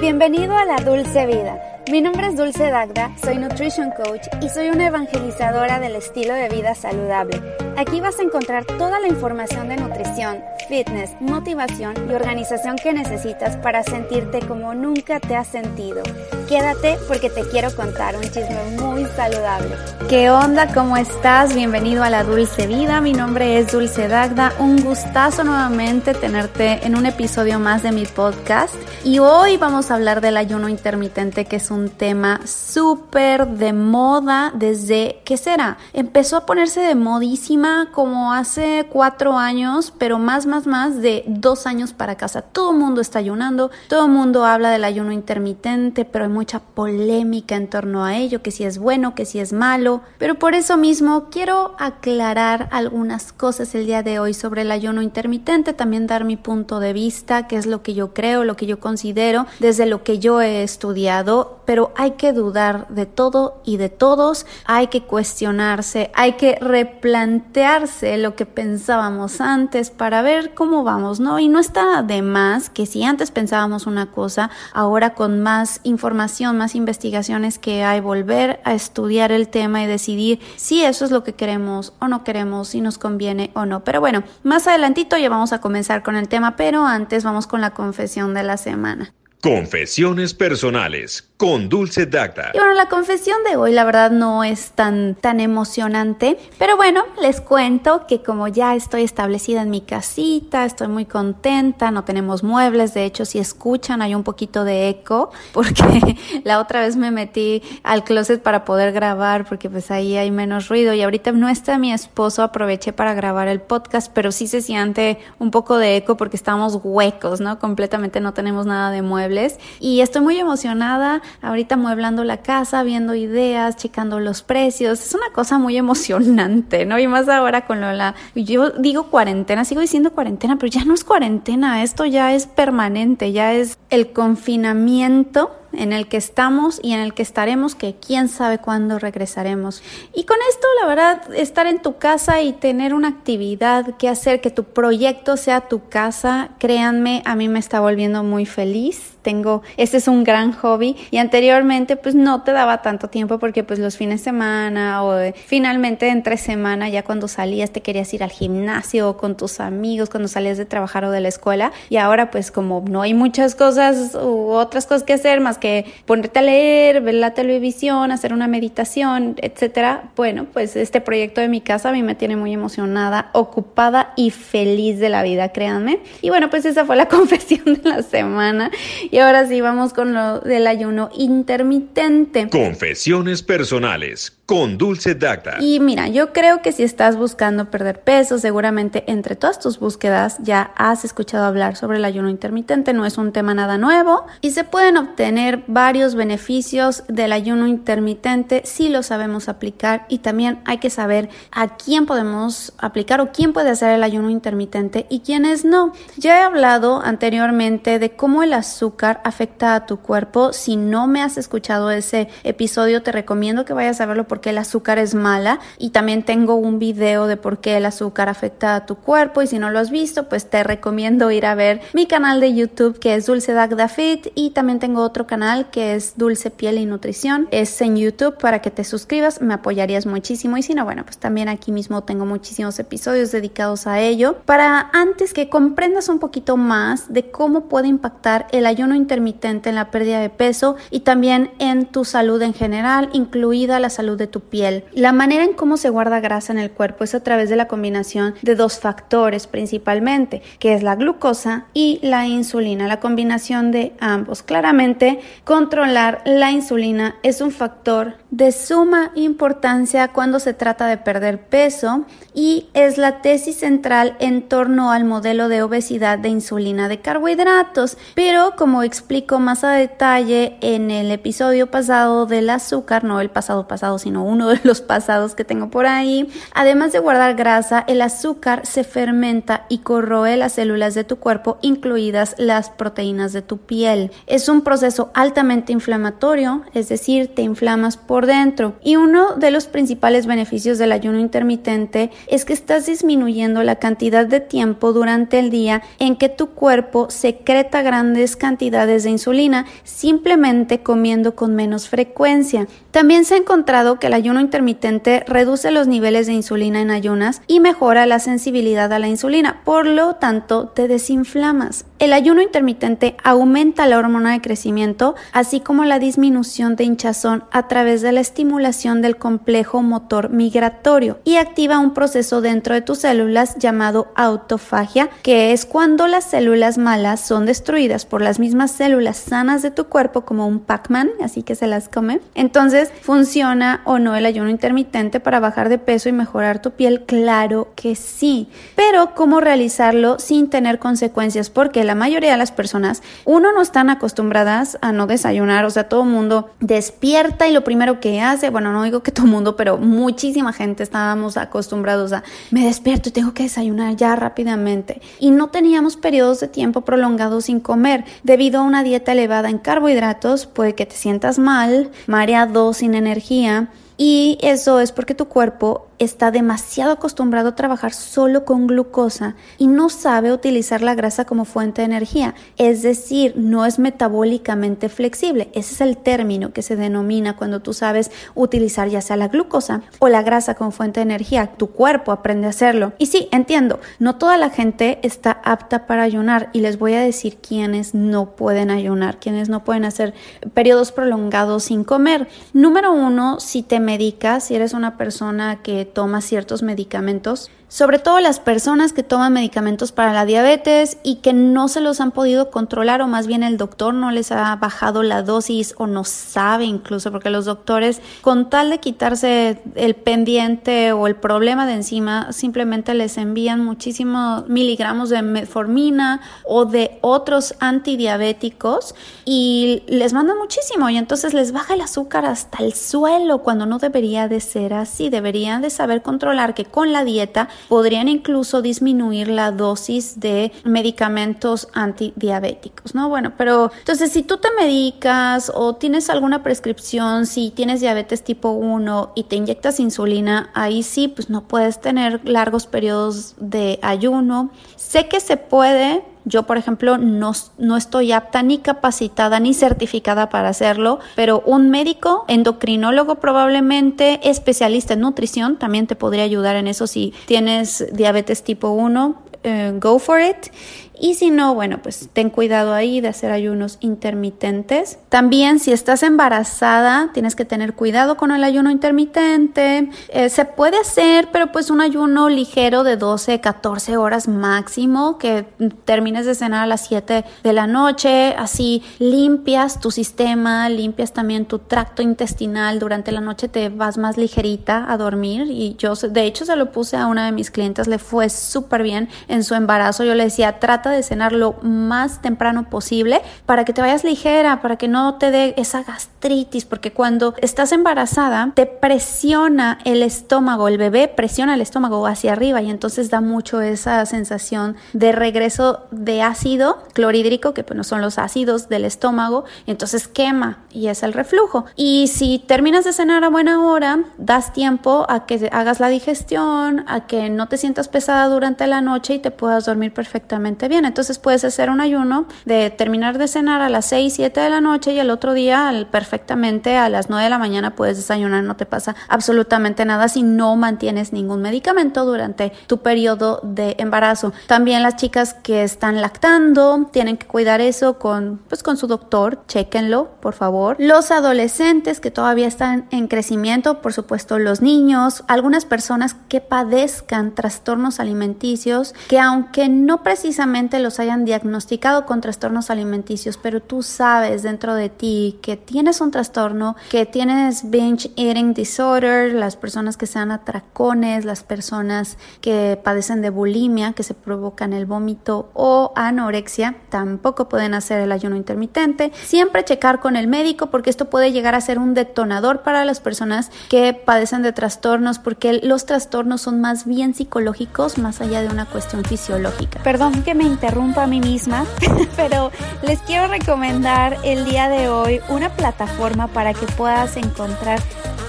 Bienvenido a la Dulce Vida. Mi nombre es Dulce Dagda, soy Nutrition Coach y soy una evangelizadora del estilo de vida saludable. Aquí vas a encontrar toda la información de nutrición, fitness, motivación y organización que necesitas para sentirte como nunca te has sentido. Quédate porque te quiero contar un chisme muy saludable. ¿Qué onda? ¿Cómo estás? Bienvenido a la Dulce Vida. Mi nombre es Dulce Dagda. Un gustazo nuevamente tenerte en un episodio más de mi podcast. Y hoy vamos a hablar del ayuno intermitente, que es un tema súper de moda desde, ¿qué será? Empezó a ponerse de modísima como hace cuatro años, pero más, más, más de dos años para casa. Todo el mundo está ayunando, todo el mundo habla del ayuno intermitente, pero hay mucha polémica en torno a ello, que si es bueno, que si es malo. Pero por eso mismo quiero aclarar algunas cosas el día de hoy sobre el ayuno intermitente, también dar mi punto de vista, qué es lo que yo creo, lo que yo considero, desde lo que yo he estudiado, pero hay que dudar de todo y de todos, hay que cuestionarse, hay que replantearse lo que pensábamos antes para ver cómo vamos, ¿no? Y no está de más que si antes pensábamos una cosa, ahora con más información, más investigaciones que hay, volver a estudiar el tema y decidir si eso es lo que queremos o no queremos, si nos conviene o no. Pero bueno, más adelantito ya vamos a comenzar con el tema, pero antes vamos con la confesión de la semana. Confesiones personales con Dulce Dacta. Y bueno, la confesión de hoy la verdad no es tan, tan emocionante, pero bueno, les cuento que como ya estoy establecida en mi casita, estoy muy contenta, no tenemos muebles, de hecho si escuchan hay un poquito de eco, porque la otra vez me metí al closet para poder grabar, porque pues ahí hay menos ruido y ahorita no está mi esposo, aproveché para grabar el podcast, pero sí se siente un poco de eco porque estamos huecos, ¿no? Completamente no tenemos nada de muebles y estoy muy emocionada ahorita mueblando la casa, viendo ideas, checando los precios. Es una cosa muy emocionante, ¿no? Y más ahora con lo la... Yo digo cuarentena, sigo diciendo cuarentena, pero ya no es cuarentena, esto ya es permanente, ya es el confinamiento en el que estamos y en el que estaremos, que quién sabe cuándo regresaremos. Y con esto, la verdad, estar en tu casa y tener una actividad que hacer, que tu proyecto sea tu casa, créanme, a mí me está volviendo muy feliz. Tengo, este es un gran hobby y anteriormente pues no te daba tanto tiempo porque pues los fines de semana o finalmente entre semana ya cuando salías te querías ir al gimnasio con tus amigos, cuando salías de trabajar o de la escuela y ahora pues como no hay muchas cosas u otras cosas que hacer más que ponerte a leer, ver la televisión, hacer una meditación, etcétera. Bueno, pues este proyecto de mi casa a mí me tiene muy emocionada, ocupada y feliz de la vida, créanme. Y bueno, pues esa fue la confesión de la semana. Y ahora sí vamos con lo del ayuno intermitente. Confesiones personales con Dulce Dacta. Y mira, yo creo que si estás buscando perder peso, seguramente entre todas tus búsquedas ya has escuchado hablar sobre el ayuno intermitente, no es un tema nada nuevo y se pueden obtener varios beneficios del ayuno intermitente si lo sabemos aplicar y también hay que saber a quién podemos aplicar o quién puede hacer el ayuno intermitente y quiénes no. Ya he hablado anteriormente de cómo el azúcar afecta a tu cuerpo. Si no me has escuchado ese episodio, te recomiendo que vayas a verlo por el azúcar es mala. Y también tengo un video de por qué el azúcar afecta a tu cuerpo. Y si no lo has visto pues te recomiendo ir a ver mi canal de YouTube que es Dulce Dagda Fit. Y también tengo otro canal que es Dulce Piel y Nutrición. Es en YouTube. Para que te suscribas me apoyarías muchísimo. Y si no bueno pues también aquí mismo tengo muchísimos episodios dedicados a ello. Para antes que comprendas un poquito más de cómo puede impactar el ayuno intermitente en la pérdida de peso y también en tu salud en general incluida la salud de tu piel. La manera en cómo se guarda grasa en el cuerpo es a través de la combinación de dos factores principalmente, que es la glucosa y la insulina, la combinación de ambos. Claramente, controlar la insulina es un factor de suma importancia cuando se trata de perder peso y es la tesis central en torno al modelo de obesidad de insulina de carbohidratos. Pero como explico más a detalle en el episodio pasado del azúcar, no el pasado pasado, sino uno de los pasados que tengo por ahí. Además de guardar grasa, el azúcar se fermenta y corroe las células de tu cuerpo, incluidas las proteínas de tu piel. Es un proceso altamente inflamatorio, es decir, te inflamas por dentro. Y uno de los principales beneficios del ayuno intermitente es que estás disminuyendo la cantidad de tiempo durante el día en que tu cuerpo secreta grandes cantidades de insulina simplemente comiendo con menos frecuencia. También se ha encontrado que el ayuno intermitente reduce los niveles de insulina en ayunas y mejora la sensibilidad a la insulina, por lo tanto te desinflamas. El ayuno intermitente aumenta la hormona de crecimiento, así como la disminución de hinchazón a través de la estimulación del complejo motor migratorio y activa un proceso dentro de tus células llamado autofagia, que es cuando las células malas son destruidas por las mismas células sanas de tu cuerpo como un Pac-Man, así que se las come. Entonces, ¿funciona o no el ayuno intermitente para bajar de peso y mejorar tu piel? Claro que sí, pero ¿cómo realizarlo sin tener consecuencias? Porque la mayoría de las personas, uno, no están acostumbradas a no desayunar, o sea, todo el mundo despierta y lo primero que hace, bueno, no digo que todo el mundo, pero muchísima gente estábamos acostumbrados a, me despierto y tengo que desayunar ya rápidamente. Y no teníamos periodos de tiempo prolongados sin comer. Debido a una dieta elevada en carbohidratos, puede que te sientas mal, mareado, sin energía. Y eso es porque tu cuerpo está demasiado acostumbrado a trabajar solo con glucosa y no sabe utilizar la grasa como fuente de energía, es decir, no es metabólicamente flexible. Ese es el término que se denomina cuando tú sabes utilizar ya sea la glucosa o la grasa como fuente de energía. Tu cuerpo aprende a hacerlo. Y sí, entiendo, no toda la gente está apta para ayunar y les voy a decir quiénes no pueden ayunar, quiénes no pueden hacer periodos prolongados sin comer. Número uno, si te medicas, si eres una persona que toma ciertos medicamentos sobre todo las personas que toman medicamentos para la diabetes y que no se los han podido controlar o más bien el doctor no les ha bajado la dosis o no sabe incluso porque los doctores con tal de quitarse el pendiente o el problema de encima simplemente les envían muchísimos miligramos de metformina o de otros antidiabéticos y les mandan muchísimo y entonces les baja el azúcar hasta el suelo cuando no debería de ser así. Deberían de saber controlar que con la dieta podrían incluso disminuir la dosis de medicamentos antidiabéticos, ¿no? Bueno, pero entonces si tú te medicas o tienes alguna prescripción, si tienes diabetes tipo 1 y te inyectas insulina, ahí sí, pues no puedes tener largos periodos de ayuno. Sé que se puede, yo, por ejemplo, no, no, estoy apta ni capacitada ni certificada para hacerlo, pero un médico, endocrinólogo probablemente, especialista en nutrición, también te podría ayudar en eso si tienes diabetes tipo 1, eh, go for it. Y si no, bueno, pues ten cuidado ahí de hacer ayunos intermitentes. También si estás embarazada, tienes que tener cuidado con el ayuno intermitente. Eh, se puede hacer, pero pues un ayuno ligero de 12, 14 horas máximo, que termines de cenar a las 7 de la noche. Así limpias tu sistema, limpias también tu tracto intestinal. Durante la noche te vas más ligerita a dormir. Y yo, de hecho, se lo puse a una de mis clientes, le fue súper bien en su embarazo. Yo le decía, trata de cenar lo más temprano posible para que te vayas ligera, para que no te dé esa gastritis, porque cuando estás embarazada te presiona el estómago, el bebé presiona el estómago hacia arriba y entonces da mucho esa sensación de regreso de ácido clorhídrico, que pues no son los ácidos del estómago, y entonces quema y es el reflujo. Y si terminas de cenar a buena hora, das tiempo a que hagas la digestión, a que no te sientas pesada durante la noche y te puedas dormir perfectamente bien. Entonces puedes hacer un ayuno de terminar de cenar a las 6, 7 de la noche y el otro día perfectamente a las 9 de la mañana puedes desayunar. No te pasa absolutamente nada si no mantienes ningún medicamento durante tu periodo de embarazo. También las chicas que están lactando tienen que cuidar eso con, pues, con su doctor. Chequenlo, por favor. Los adolescentes que todavía están en crecimiento, por supuesto los niños, algunas personas que padezcan trastornos alimenticios que aunque no precisamente los hayan diagnosticado con trastornos alimenticios, pero tú sabes dentro de ti que tienes un trastorno, que tienes binge eating disorder, las personas que sean atracones, las personas que padecen de bulimia, que se provocan el vómito o anorexia, tampoco pueden hacer el ayuno intermitente. Siempre checar con el médico porque esto puede llegar a ser un detonador para las personas que padecen de trastornos porque los trastornos son más bien psicológicos más allá de una cuestión fisiológica. Perdón que me interrumpa a mí misma, pero les quiero recomendar el día de hoy una plataforma para que puedas encontrar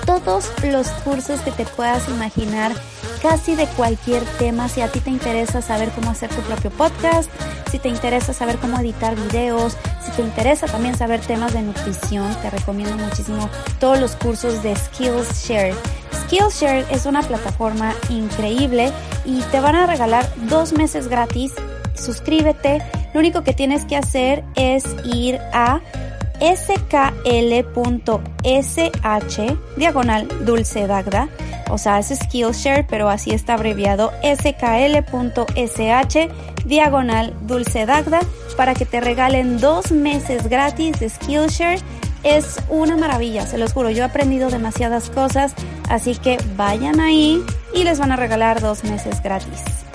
todos los cursos que te puedas imaginar casi de cualquier tema. Si a ti te interesa saber cómo hacer tu propio podcast, si te interesa saber cómo editar videos, si te interesa también saber temas de nutrición, te recomiendo muchísimo todos los cursos de Skillshare. Skillshare es una plataforma increíble y te van a regalar dos meses gratis. Suscríbete. Lo único que tienes que hacer es ir a skl.sh diagonal dulce dagda o sea, es Skillshare, pero así está abreviado skl.sh diagonal dulce dagda para que te regalen dos meses gratis de Skillshare. Es una maravilla, se los juro, yo he aprendido demasiadas cosas, así que vayan ahí y les van a regalar dos meses gratis.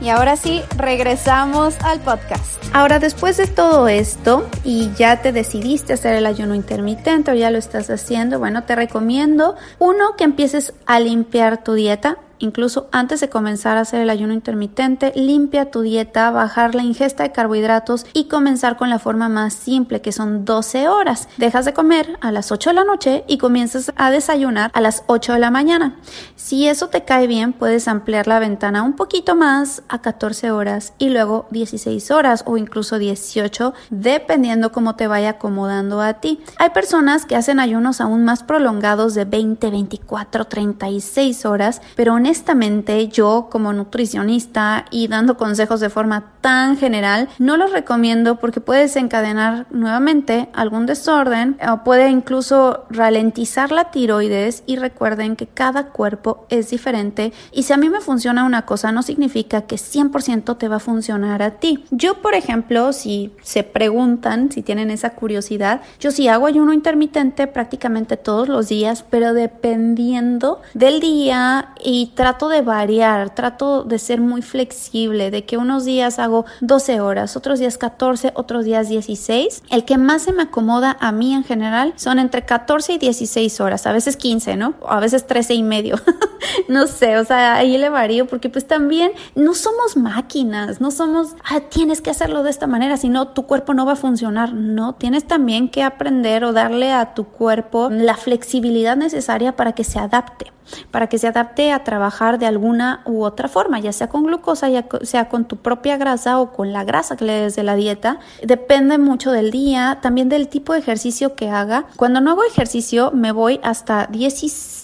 Y ahora sí, regresamos al podcast. Ahora, después de todo esto y ya te decidiste hacer el ayuno intermitente o ya lo estás haciendo, bueno, te recomiendo uno que empieces a limpiar tu dieta Incluso antes de comenzar a hacer el ayuno intermitente, limpia tu dieta, bajar la ingesta de carbohidratos y comenzar con la forma más simple, que son 12 horas. Dejas de comer a las 8 de la noche y comienzas a desayunar a las 8 de la mañana. Si eso te cae bien, puedes ampliar la ventana un poquito más a 14 horas y luego 16 horas o incluso 18, dependiendo cómo te vaya acomodando a ti. Hay personas que hacen ayunos aún más prolongados de 20, 24, 36 horas, pero honestamente honestamente yo como nutricionista y dando consejos de forma tan general, no los recomiendo porque puede desencadenar nuevamente algún desorden o puede incluso ralentizar la tiroides y recuerden que cada cuerpo es diferente y si a mí me funciona una cosa no significa que 100% te va a funcionar a ti. Yo, por ejemplo, si se preguntan, si tienen esa curiosidad, yo sí hago ayuno intermitente prácticamente todos los días, pero dependiendo del día y trato de variar, trato de ser muy flexible, de que unos días hago 12 horas, otros días 14, otros días 16. El que más se me acomoda a mí en general son entre 14 y 16 horas, a veces 15, ¿no? A veces 13 y medio. no sé, o sea, ahí le varío porque pues también no somos máquinas, no somos, ah, tienes que hacerlo de esta manera, si no tu cuerpo no va a funcionar. No, tienes también que aprender o darle a tu cuerpo la flexibilidad necesaria para que se adapte para que se adapte a trabajar de alguna u otra forma, ya sea con glucosa, ya sea con tu propia grasa o con la grasa que le des de la dieta. Depende mucho del día, también del tipo de ejercicio que haga. Cuando no hago ejercicio me voy hasta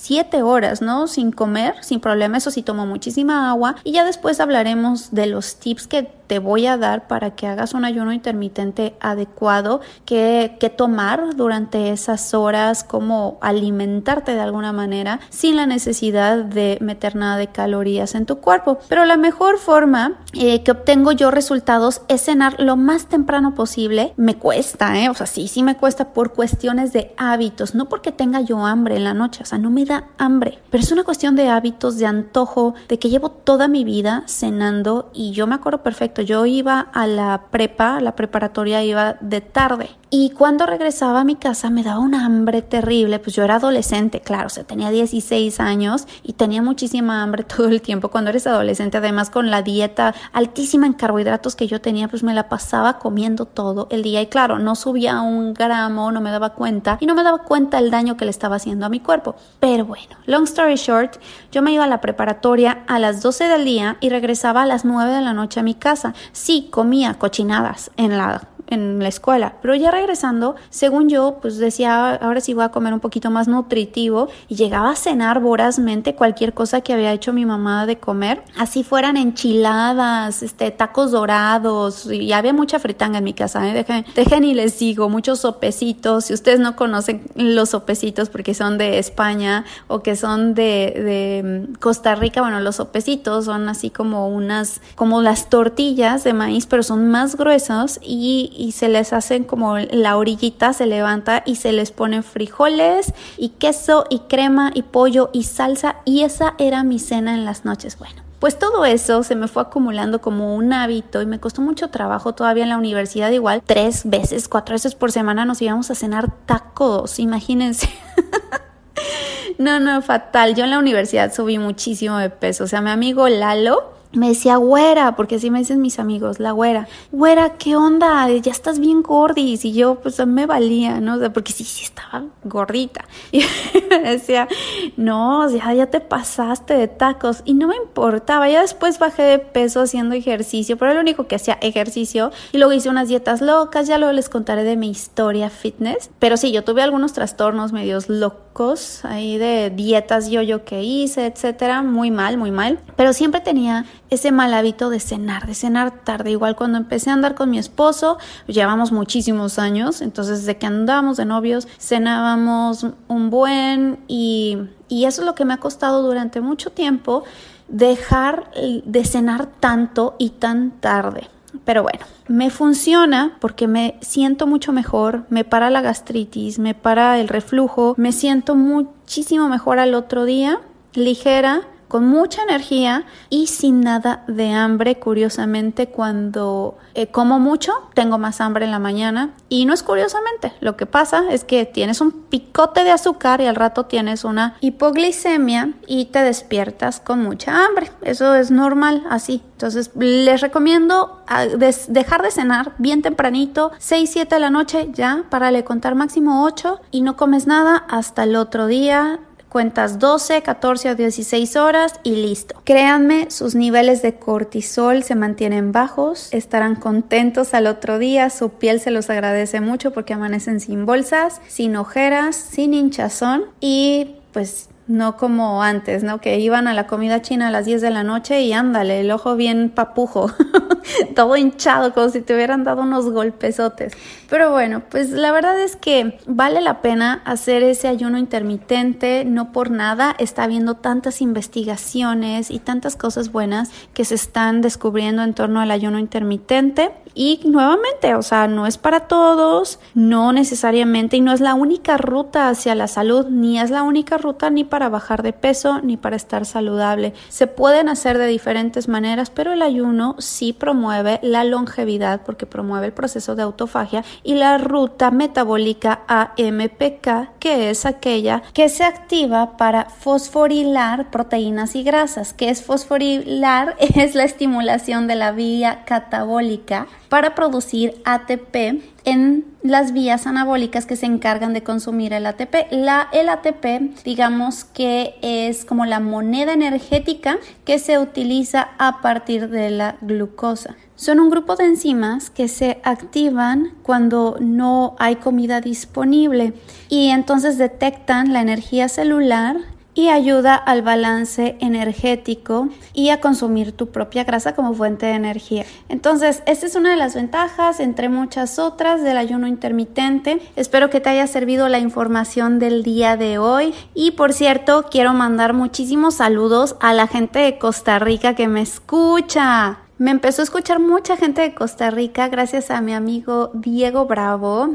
17 horas, ¿no? Sin comer, sin problema, eso sí tomo muchísima agua y ya después hablaremos de los tips que te voy a dar para que hagas un ayuno intermitente adecuado, qué, tomar durante esas horas, cómo alimentarte de alguna manera sin la necesidad de meter nada de calorías en tu cuerpo. Pero la mejor forma eh, que obtengo yo resultados es cenar lo más temprano posible. Me cuesta, ¿eh? O sea, sí, sí me cuesta por cuestiones de hábitos, no porque tenga yo hambre en la noche, o sea, no me da hambre, pero es una cuestión de hábitos, de antojo, de que llevo toda mi vida cenando y yo me acuerdo perfecto yo iba a la prepa, a la preparatoria iba de tarde. Y cuando regresaba a mi casa me daba un hambre terrible, pues yo era adolescente, claro, o sea, tenía 16 años y tenía muchísima hambre todo el tiempo. Cuando eres adolescente, además con la dieta altísima en carbohidratos que yo tenía, pues me la pasaba comiendo todo el día y claro, no subía un gramo, no me daba cuenta y no me daba cuenta el daño que le estaba haciendo a mi cuerpo. Pero bueno, long story short, yo me iba a la preparatoria a las 12 del día y regresaba a las 9 de la noche a mi casa. Sí, comía cochinadas en la en la escuela. Pero ya regresando, según yo, pues decía, ahora sí voy a comer un poquito más nutritivo y llegaba a cenar vorazmente cualquier cosa que había hecho mi mamá de comer, así fueran enchiladas, este, tacos dorados, y había mucha fritanga en mi casa, ¿eh? dejen, y les digo, muchos sopecitos, si ustedes no conocen los sopecitos porque son de España o que son de, de mm, Costa Rica, bueno, los sopecitos son así como unas, como las tortillas de maíz, pero son más gruesos y, y se les hacen como la orillita se levanta y se les ponen frijoles y queso y crema y pollo y salsa y esa era mi cena en las noches. Bueno, pues todo eso se me fue acumulando como un hábito y me costó mucho trabajo todavía en la universidad igual. Tres veces, cuatro veces por semana nos íbamos a cenar tacos, imagínense. no, no, fatal. Yo en la universidad subí muchísimo de peso. O sea, mi amigo Lalo me decía güera, porque así me dicen mis amigos, la güera. Güera, ¿qué onda? Ya estás bien gordis. Y yo, pues me valía, ¿no? O sea, porque sí, sí estaba gordita. Y me decía, no, sea, ya te pasaste de tacos. Y no me importaba. Ya después bajé de peso haciendo ejercicio, pero lo único que hacía ejercicio. Y luego hice unas dietas locas. Ya luego les contaré de mi historia fitness. Pero sí, yo tuve algunos trastornos medios locos ahí de dietas yo-yo que hice, etcétera. Muy mal, muy mal. Pero siempre tenía ese mal hábito de cenar, de cenar tarde. Igual cuando empecé a andar con mi esposo, llevamos muchísimos años, entonces desde que andábamos de novios, cenábamos un buen y, y eso es lo que me ha costado durante mucho tiempo, dejar de cenar tanto y tan tarde. Pero bueno, me funciona porque me siento mucho mejor, me para la gastritis, me para el reflujo, me siento muchísimo mejor al otro día, ligera con mucha energía y sin nada de hambre. Curiosamente, cuando eh, como mucho, tengo más hambre en la mañana. Y no es curiosamente, lo que pasa es que tienes un picote de azúcar y al rato tienes una hipoglicemia y te despiertas con mucha hambre. Eso es normal así. Entonces, les recomiendo ah, dejar de cenar bien tempranito, 6, 7 de la noche ya, para le contar máximo 8 y no comes nada hasta el otro día cuentas 12, 14 o 16 horas y listo. Créanme, sus niveles de cortisol se mantienen bajos, estarán contentos al otro día, su piel se los agradece mucho porque amanecen sin bolsas, sin ojeras, sin hinchazón y pues no como antes, ¿no? Que iban a la comida china a las 10 de la noche y ándale, el ojo bien papujo, todo hinchado, como si te hubieran dado unos golpesotes. Pero bueno, pues la verdad es que vale la pena hacer ese ayuno intermitente, no por nada está habiendo tantas investigaciones y tantas cosas buenas que se están descubriendo en torno al ayuno intermitente. Y nuevamente, o sea, no es para todos, no necesariamente, y no es la única ruta hacia la salud, ni es la única ruta ni para bajar de peso, ni para estar saludable. Se pueden hacer de diferentes maneras, pero el ayuno sí promueve la longevidad porque promueve el proceso de autofagia y la ruta metabólica AMPK, que es aquella que se activa para fosforilar proteínas y grasas. que es fosforilar? Es la estimulación de la vía catabólica para producir ATP en las vías anabólicas que se encargan de consumir el ATP. La, el ATP, digamos que es como la moneda energética que se utiliza a partir de la glucosa. Son un grupo de enzimas que se activan cuando no hay comida disponible y entonces detectan la energía celular y ayuda al balance energético y a consumir tu propia grasa como fuente de energía. Entonces, esta es una de las ventajas, entre muchas otras, del ayuno intermitente. Espero que te haya servido la información del día de hoy. Y por cierto, quiero mandar muchísimos saludos a la gente de Costa Rica que me escucha. Me empezó a escuchar mucha gente de Costa Rica gracias a mi amigo Diego Bravo.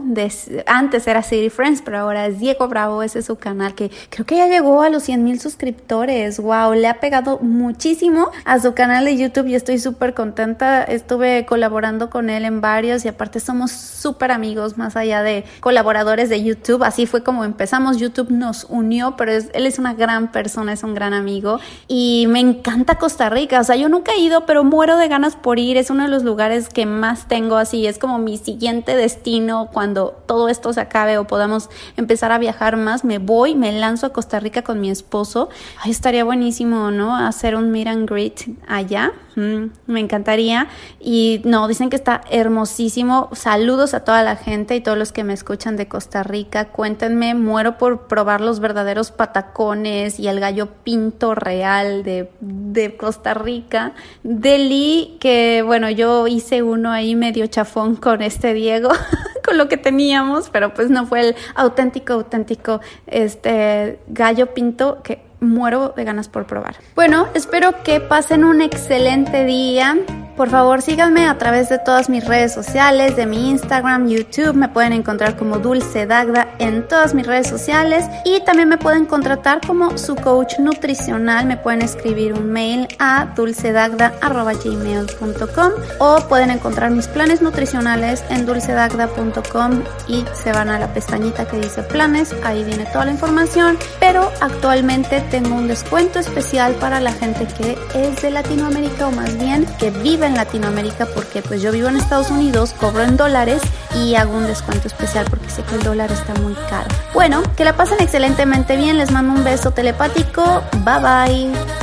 antes era City Friends, pero ahora es Diego Bravo, ese es su canal que creo que ya llegó a los 100 mil suscriptores. Wow, le ha pegado muchísimo a su canal de YouTube y estoy súper contenta. Estuve colaborando con él en varios y aparte somos súper amigos más allá de colaboradores de YouTube. Así fue como empezamos. YouTube nos unió, pero él es una gran persona, es un gran amigo y me encanta Costa Rica. O sea, yo nunca he ido, pero muero de ganas por ir, es uno de los lugares que más tengo así, es como mi siguiente destino cuando todo esto se acabe o podamos empezar a viajar más, me voy, me lanzo a Costa Rica con mi esposo. Estaría buenísimo, ¿no? Hacer un meet and greet allá me encantaría. Y no, dicen que está hermosísimo. Saludos a toda la gente y todos los que me escuchan de Costa Rica. Cuéntenme, muero por probar los verdaderos patacones y el gallo pinto real de, de Costa Rica. Deli, que bueno, yo hice uno ahí medio chafón con este Diego. con lo que teníamos, pero pues no fue el auténtico, auténtico este gallo pinto que muero de ganas por probar. Bueno, espero que pasen un excelente día. Por favor, síganme a través de todas mis redes sociales, de mi Instagram, YouTube. Me pueden encontrar como Dulce Dagda en todas mis redes sociales. Y también me pueden contratar como su coach nutricional. Me pueden escribir un mail a dulcedagda.gmail.com o pueden encontrar mis planes nutricionales en dulcedagda.com y se van a la pestañita que dice planes. Ahí viene toda la información. Pero actualmente tengo un descuento especial para la gente que es de Latinoamérica o más bien que vive en Latinoamérica porque pues yo vivo en Estados Unidos, cobro en dólares y hago un descuento especial porque sé que el dólar está muy caro. Bueno, que la pasen excelentemente bien, les mando un beso telepático, bye bye.